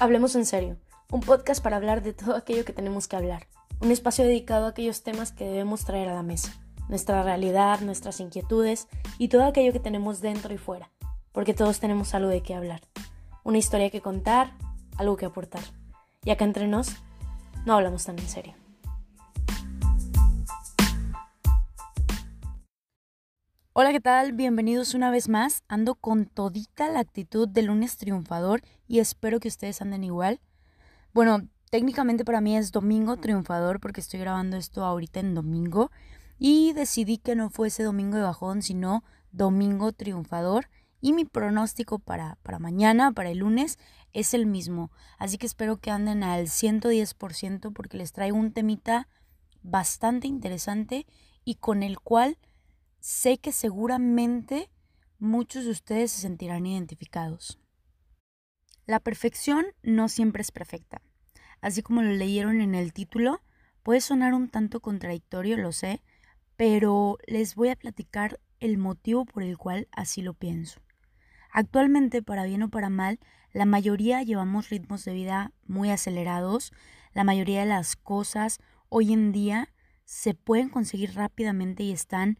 Hablemos en serio, un podcast para hablar de todo aquello que tenemos que hablar, un espacio dedicado a aquellos temas que debemos traer a la mesa, nuestra realidad, nuestras inquietudes y todo aquello que tenemos dentro y fuera, porque todos tenemos algo de qué hablar, una historia que contar, algo que aportar. Y acá entre nos, no hablamos tan en serio. Hola, ¿qué tal? Bienvenidos una vez más. Ando con todita la actitud de lunes triunfador y espero que ustedes anden igual. Bueno, técnicamente para mí es domingo triunfador porque estoy grabando esto ahorita en domingo y decidí que no fuese domingo de bajón, sino domingo triunfador. Y mi pronóstico para, para mañana, para el lunes, es el mismo. Así que espero que anden al 110% porque les traigo un temita bastante interesante y con el cual sé que seguramente muchos de ustedes se sentirán identificados. La perfección no siempre es perfecta. Así como lo leyeron en el título, puede sonar un tanto contradictorio, lo sé, pero les voy a platicar el motivo por el cual así lo pienso. Actualmente, para bien o para mal, la mayoría llevamos ritmos de vida muy acelerados, la mayoría de las cosas hoy en día se pueden conseguir rápidamente y están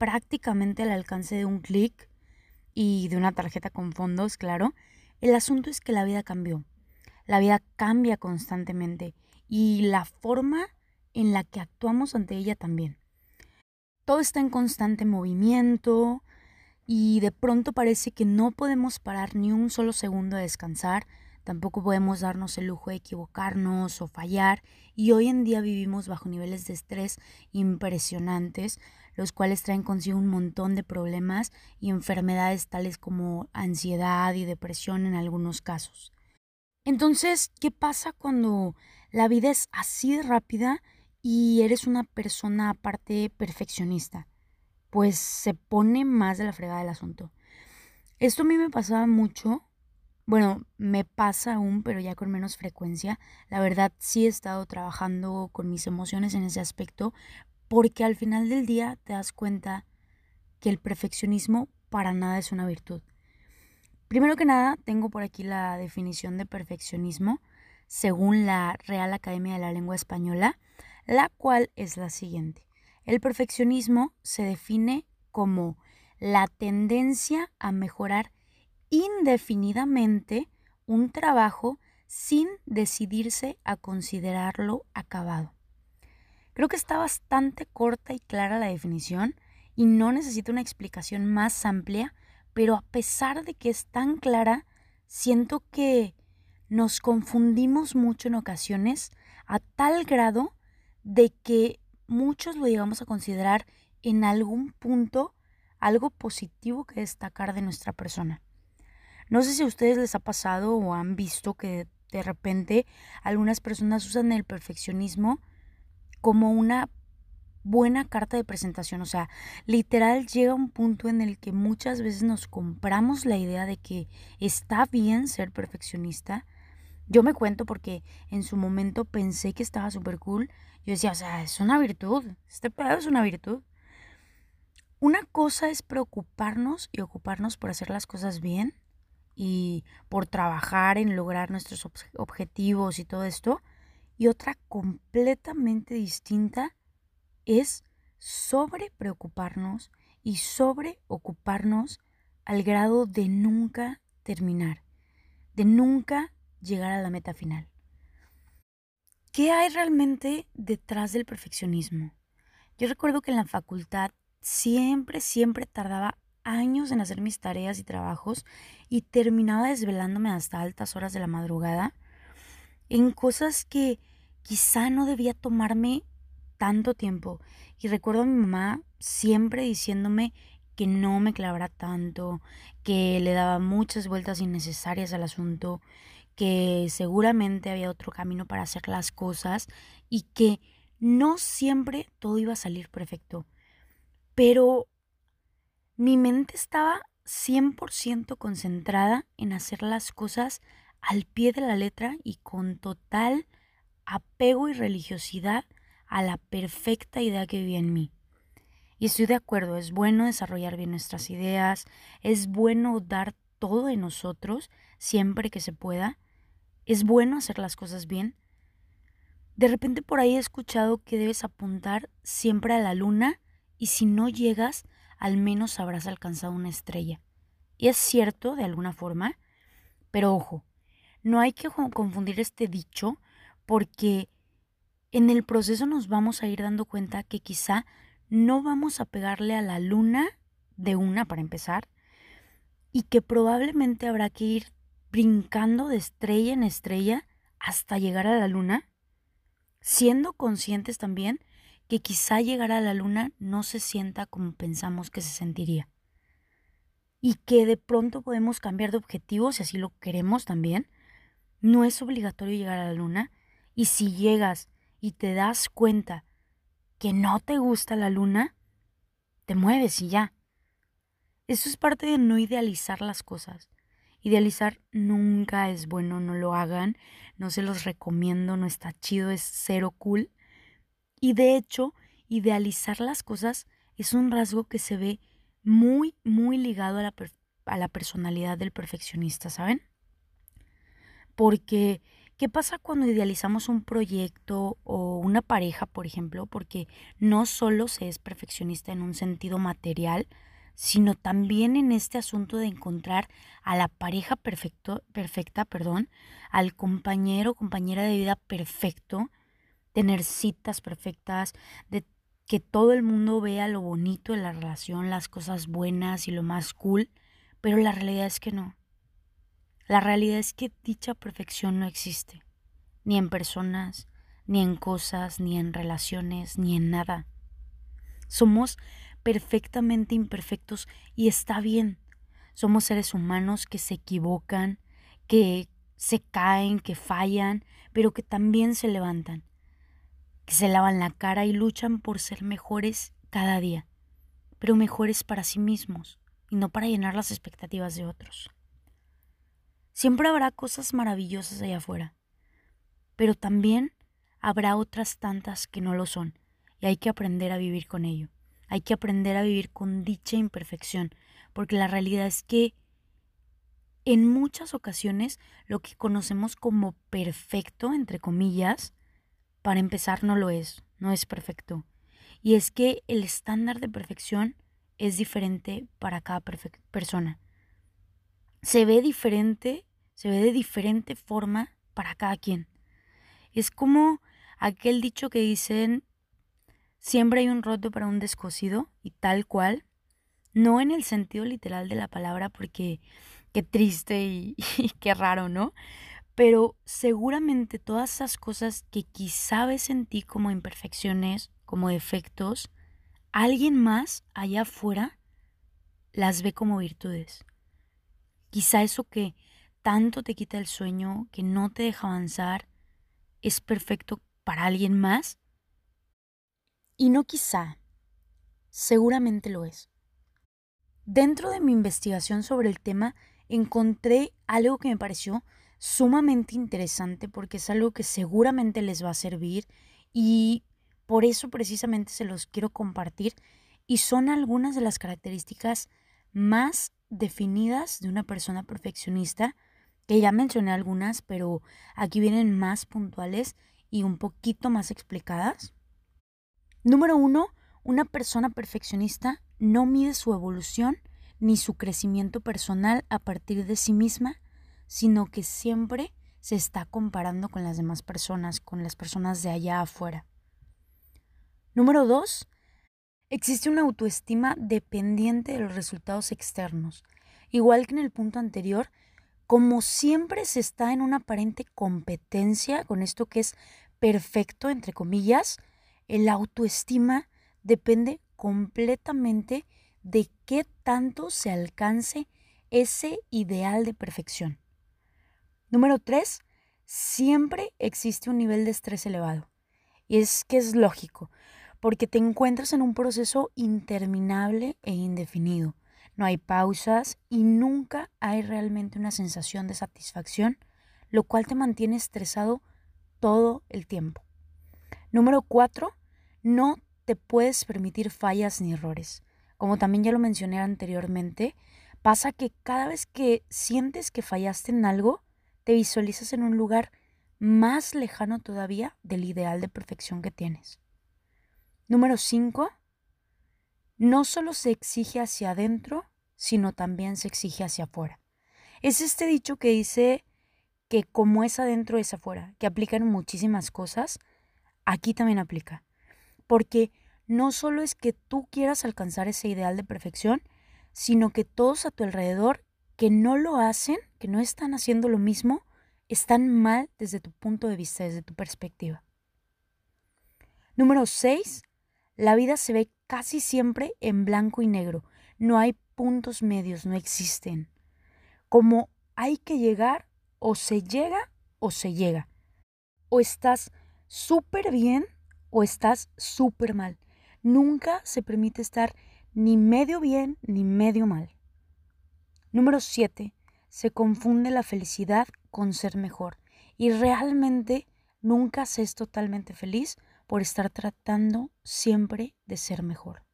prácticamente al alcance de un clic y de una tarjeta con fondos, claro. El asunto es que la vida cambió. La vida cambia constantemente y la forma en la que actuamos ante ella también. Todo está en constante movimiento y de pronto parece que no podemos parar ni un solo segundo a descansar, tampoco podemos darnos el lujo de equivocarnos o fallar y hoy en día vivimos bajo niveles de estrés impresionantes, los cuales traen consigo un montón de problemas y enfermedades tales como ansiedad y depresión en algunos casos. Entonces, ¿qué pasa cuando la vida es así de rápida y eres una persona aparte perfeccionista? Pues se pone más de la fregada el asunto. Esto a mí me pasaba mucho bueno, me pasa aún, pero ya con menos frecuencia. La verdad sí he estado trabajando con mis emociones en ese aspecto, porque al final del día te das cuenta que el perfeccionismo para nada es una virtud. Primero que nada, tengo por aquí la definición de perfeccionismo según la Real Academia de la Lengua Española, la cual es la siguiente. El perfeccionismo se define como la tendencia a mejorar indefinidamente un trabajo sin decidirse a considerarlo acabado. Creo que está bastante corta y clara la definición y no necesita una explicación más amplia, pero a pesar de que es tan clara, siento que nos confundimos mucho en ocasiones a tal grado de que muchos lo llegamos a considerar en algún punto algo positivo que destacar de nuestra persona. No sé si a ustedes les ha pasado o han visto que de repente algunas personas usan el perfeccionismo como una buena carta de presentación. O sea, literal llega un punto en el que muchas veces nos compramos la idea de que está bien ser perfeccionista. Yo me cuento porque en su momento pensé que estaba súper cool. Yo decía, o sea, es una virtud. Este pedo es una virtud. Una cosa es preocuparnos y ocuparnos por hacer las cosas bien y por trabajar en lograr nuestros objetivos y todo esto. Y otra completamente distinta es sobre preocuparnos y sobre ocuparnos al grado de nunca terminar, de nunca llegar a la meta final. ¿Qué hay realmente detrás del perfeccionismo? Yo recuerdo que en la facultad siempre, siempre tardaba años en hacer mis tareas y trabajos y terminaba desvelándome hasta altas horas de la madrugada en cosas que quizá no debía tomarme tanto tiempo. Y recuerdo a mi mamá siempre diciéndome que no me clavara tanto, que le daba muchas vueltas innecesarias al asunto, que seguramente había otro camino para hacer las cosas y que no siempre todo iba a salir perfecto. Pero mi mente estaba 100% concentrada en hacer las cosas al pie de la letra y con total apego y religiosidad a la perfecta idea que vivía en mí. Y estoy de acuerdo, es bueno desarrollar bien nuestras ideas, es bueno dar todo de nosotros siempre que se pueda, es bueno hacer las cosas bien. De repente por ahí he escuchado que debes apuntar siempre a la luna y si no llegas, al menos habrás alcanzado una estrella. Y es cierto, de alguna forma, pero ojo, no hay que confundir este dicho porque en el proceso nos vamos a ir dando cuenta que quizá no vamos a pegarle a la luna de una para empezar y que probablemente habrá que ir brincando de estrella en estrella hasta llegar a la luna, siendo conscientes también que quizá llegar a la luna no se sienta como pensamos que se sentiría. Y que de pronto podemos cambiar de objetivo si así lo queremos también. No es obligatorio llegar a la luna. Y si llegas y te das cuenta que no te gusta la luna, te mueves y ya. Eso es parte de no idealizar las cosas. Idealizar nunca es bueno, no lo hagan, no se los recomiendo, no está chido, es cero cool. Y de hecho, idealizar las cosas es un rasgo que se ve muy, muy ligado a la, a la personalidad del perfeccionista, ¿saben? Porque, ¿qué pasa cuando idealizamos un proyecto o una pareja, por ejemplo? Porque no solo se es perfeccionista en un sentido material, sino también en este asunto de encontrar a la pareja perfecto, perfecta, perdón, al compañero o compañera de vida perfecto, tener citas perfectas, de que todo el mundo vea lo bonito de la relación, las cosas buenas y lo más cool, pero la realidad es que no. La realidad es que dicha perfección no existe, ni en personas, ni en cosas, ni en relaciones, ni en nada. Somos perfectamente imperfectos y está bien. Somos seres humanos que se equivocan, que se caen, que fallan, pero que también se levantan que se lavan la cara y luchan por ser mejores cada día, pero mejores para sí mismos y no para llenar las expectativas de otros. Siempre habrá cosas maravillosas allá afuera, pero también habrá otras tantas que no lo son y hay que aprender a vivir con ello. Hay que aprender a vivir con dicha imperfección, porque la realidad es que en muchas ocasiones lo que conocemos como perfecto, entre comillas, para empezar, no lo es, no es perfecto. Y es que el estándar de perfección es diferente para cada persona. Se ve diferente, se ve de diferente forma para cada quien. Es como aquel dicho que dicen, siempre hay un roto para un descosido, y tal cual, no en el sentido literal de la palabra, porque qué triste y, qué raro, ¿no? Pero seguramente todas esas cosas que quizá ves en ti como imperfecciones, como defectos, alguien más allá afuera las ve como virtudes. Quizá eso que tanto te quita el sueño, que no te deja avanzar, es perfecto para alguien más. Y no quizá, seguramente lo es. Dentro de mi investigación sobre el tema encontré algo que me pareció sumamente interesante porque es algo que seguramente les va a servir y por eso precisamente se los quiero compartir y son algunas de las características más definidas de una persona perfeccionista, que ya mencioné algunas, pero aquí vienen más puntuales y un poquito más explicadas. Número uno, una persona perfeccionista no mide su evolución ni su crecimiento personal a partir de sí misma, sino que siempre se está comparando con las demás personas, con las personas de allá afuera. Número dos, existe una autoestima dependiente de los resultados externos. Igual que en el punto anterior, como siempre se está en una aparente competencia con esto que es perfecto, entre comillas, el autoestima depende completamente de qué tanto se alcance ese ideal de perfección. Número tres, siempre existe un nivel de estrés elevado. Y es que es lógico, porque te encuentras en un proceso interminable e indefinido. No hay pausas y nunca hay realmente una sensación de satisfacción, lo cual te mantiene estresado todo el tiempo. Número cuatro, no te puedes permitir fallas ni errores. Como también ya lo mencioné anteriormente, pasa que cada vez que sientes que fallaste en algo, te visualizas en un lugar más lejano todavía del ideal de perfección que tienes. Número 5. No solo se exige hacia adentro, sino también se exige hacia afuera. Es este dicho que dice que como es adentro es afuera, que aplica en muchísimas cosas, aquí también aplica. Porque no solo es que tú quieras alcanzar ese ideal de perfección, sino que todos a tu alrededor que no lo hacen, que no están haciendo lo mismo, están mal desde tu punto de vista, desde tu perspectiva. Número 6. La vida se ve casi siempre en blanco y negro. No hay puntos medios, no existen. Como hay que llegar, o se llega o se llega. O estás súper bien o estás súper mal. Nunca se permite estar ni medio bien ni medio mal. Número 7. Se confunde la felicidad con ser mejor. Y realmente nunca se es totalmente feliz por estar tratando siempre de ser mejor.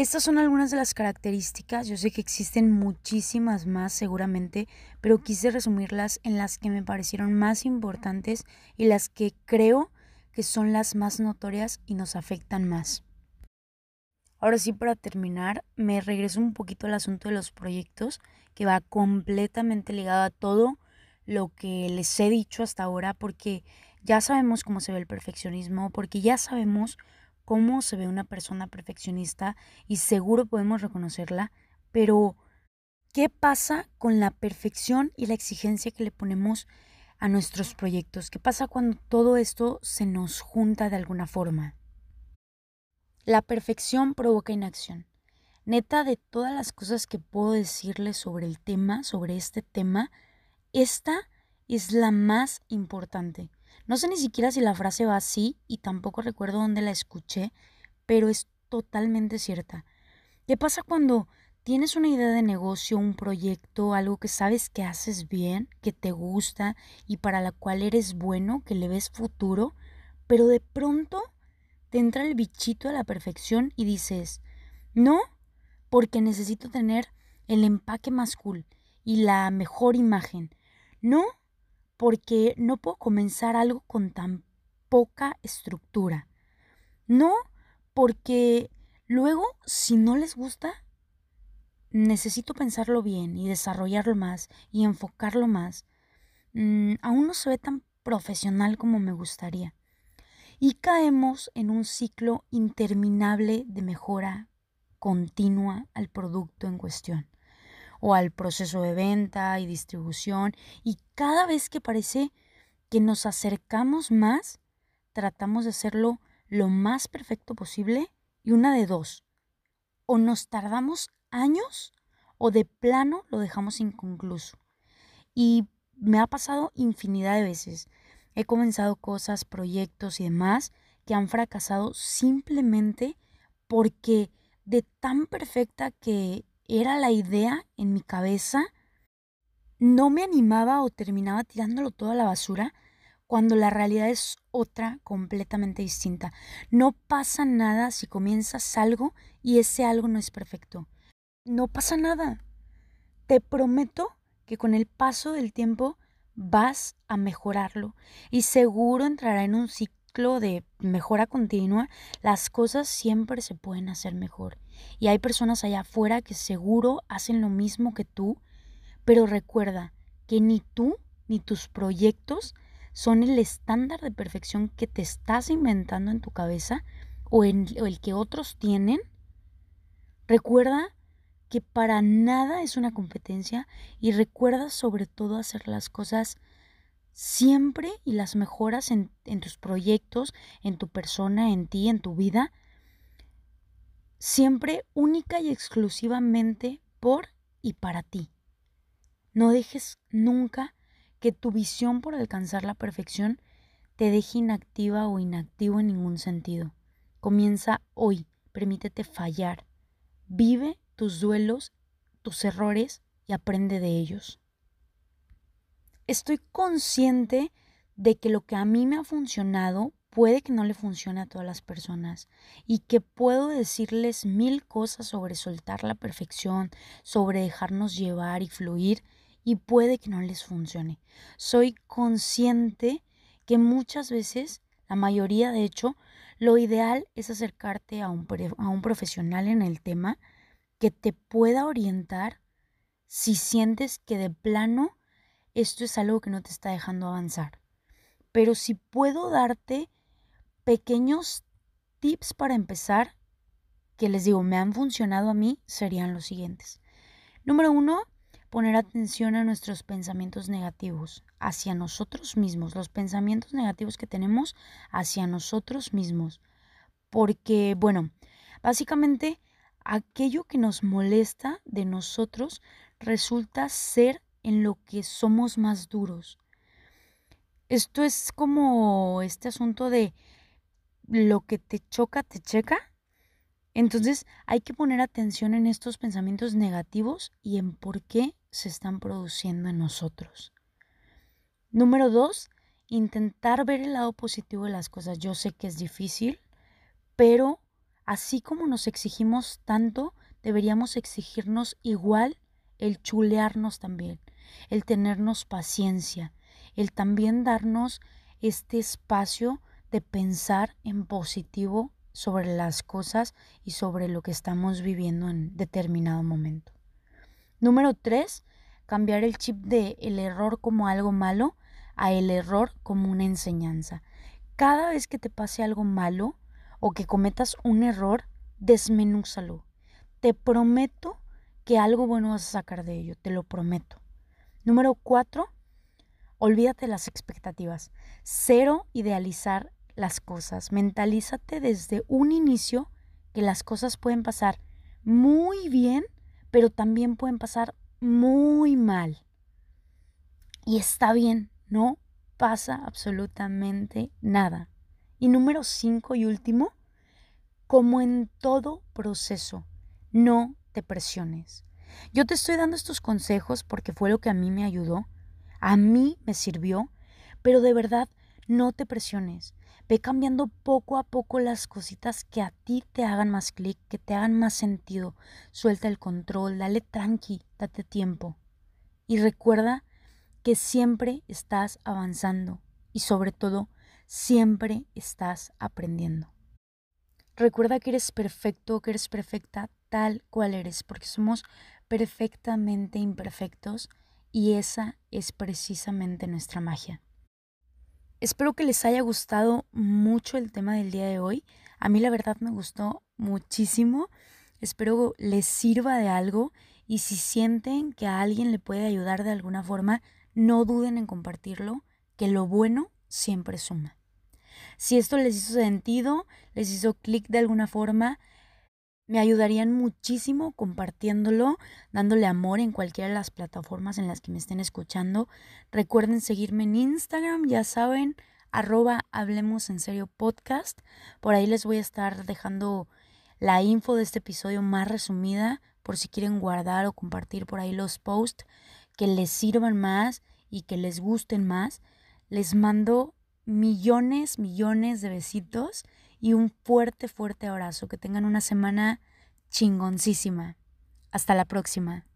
Estas son algunas de las características, yo sé que existen muchísimas más seguramente, pero quise resumirlas en las que me parecieron más importantes y las que creo que son las más notorias y nos afectan más. Ahora sí, para terminar, me regreso un poquito al asunto de los proyectos, que va completamente ligado a todo lo que les he dicho hasta ahora, porque ya sabemos cómo se ve el perfeccionismo, porque ya sabemos cómo se ve una persona perfeccionista y seguro podemos reconocerla, pero ¿qué pasa con la perfección y la exigencia que le ponemos a nuestros proyectos? ¿Qué pasa cuando todo esto se nos junta de alguna forma? La perfección provoca inacción. Neta, de todas las cosas que puedo decirles sobre el tema, sobre este tema, esta es la más importante. No sé ni siquiera si la frase va así y tampoco recuerdo dónde la escuché, pero es totalmente cierta. ¿Qué pasa cuando tienes una idea de negocio, un proyecto, algo que sabes que haces bien, que te gusta y para la cual eres bueno, que le ves futuro, pero de pronto te entra el bichito a la perfección y dices, no, porque necesito tener el empaque más cool y la mejor imagen. No, porque no puedo comenzar algo con tan poca estructura. No, porque luego, si no les gusta, necesito pensarlo bien y desarrollarlo más y enfocarlo más. Mm, aún no se ve tan profesional como me gustaría y caemos en un ciclo interminable de mejora continua al producto en cuestión o al proceso de venta y distribución y cada vez que parece que nos acercamos más, tratamos de hacerlo lo más perfecto posible y una de dos, o nos tardamos años o de plano lo dejamos inconcluso. Y me ha pasado infinidad de veces. He comenzado cosas, proyectos y demás que han fracasado simplemente porque de tan perfecta que era la idea en mi cabeza, no me animaba o terminaba tirándolo todo a la basura cuando la realidad es otra completamente distinta. No pasa nada si comienzas algo y ese algo no es perfecto. No pasa nada. Te prometo que con el paso del tiempo vas a mejorarlo y seguro entrará en un ciclo de mejora continua, las cosas siempre se pueden hacer mejor. Y hay personas allá afuera que seguro hacen lo mismo que tú, pero recuerda que ni tú ni tus proyectos son el estándar de perfección que te estás inventando en tu cabeza o, en, el que otros tienen. Recuerda que para nada es una competencia y recuerda sobre todo hacer las cosas siempre y las mejoras en, tus proyectos, en tu persona, en ti, en tu vida, siempre única y exclusivamente por y para ti. No dejes nunca que tu visión por alcanzar la perfección te deje inactiva o inactivo en ningún sentido. Comienza hoy, permítete fallar, vive tus duelos, tus errores y aprende de ellos. Estoy consciente de que lo que a mí me ha funcionado puede que no le funcione a todas las personas y que puedo decirles mil cosas sobre soltar la perfección, sobre dejarnos llevar y fluir y puede que no les funcione. Soy consciente que muchas veces, la mayoría de hecho, lo ideal es acercarte a un, a un profesional en el tema que te pueda orientar si sientes que de plano esto es algo que no te está dejando avanzar. Pero si puedo darte pequeños tips para empezar, que les digo, me han funcionado a mí, serían los siguientes. Número uno, poner atención a nuestros pensamientos negativos hacia nosotros mismos, los pensamientos negativos que tenemos hacia nosotros mismos. Porque, bueno, básicamente aquello que nos molesta de nosotros resulta ser en lo que somos más duros. Esto es como este asunto de lo que te choca, te checa. Entonces hay que poner atención en estos pensamientos negativos y en por qué se están produciendo en nosotros. Número dos, intentar ver el lado positivo de las cosas. Yo sé que es difícil, pero así como nos exigimos tanto, deberíamos exigirnos igual el chulearnos también, el tenernos paciencia, el también darnos este espacio de pensar en positivo sobre las cosas y sobre lo que estamos viviendo en determinado momento. Número tres, cambiar el chip de el error como algo malo a el error como una enseñanza. Cada vez que te pase algo malo o que cometas un error, desmenúzalo. Te prometo que algo bueno vas a sacar de ello, te lo prometo. Número cuatro, olvídate las expectativas. Cero idealizar las cosas. Mentalízate desde un inicio que las cosas pueden pasar muy bien, pero también pueden pasar muy mal. Y está bien, no pasa absolutamente nada. Y número cinco y último, como en todo proceso, no te presiones. Yo te estoy dando estos consejos porque fue lo que a mí me ayudó, a mí me sirvió, pero de verdad no te presiones. Ve cambiando poco a poco las cositas que a ti te hagan más clic, que te hagan más sentido. Suelta el control, dale tranqui, date tiempo. Y recuerda que siempre estás avanzando y sobre todo siempre estás aprendiendo. Recuerda que eres perfecto, que eres perfecta tal cual eres, porque somos perfectamente imperfectos y esa es precisamente nuestra magia. Espero que les haya gustado mucho el tema del día de hoy. A mí la verdad me gustó muchísimo. Espero les sirva de algo y si sienten que a alguien le puede ayudar de alguna forma, no duden en compartirlo, que lo bueno siempre suma. Si esto les hizo sentido, les hizo clic de alguna forma, me ayudarían muchísimo compartiéndolo, dándole amor en cualquiera de las plataformas en las que me estén escuchando. Recuerden seguirme en Instagram, ya saben, arroba Hablemos en Serio Podcast. Por ahí les voy a estar dejando la info de este episodio más resumida por si quieren guardar o compartir por ahí los posts que les sirvan más y que les gusten más. Les mando millones, millones de besitos y un fuerte, fuerte abrazo. Que tengan una semana chingoncísima. Hasta la próxima.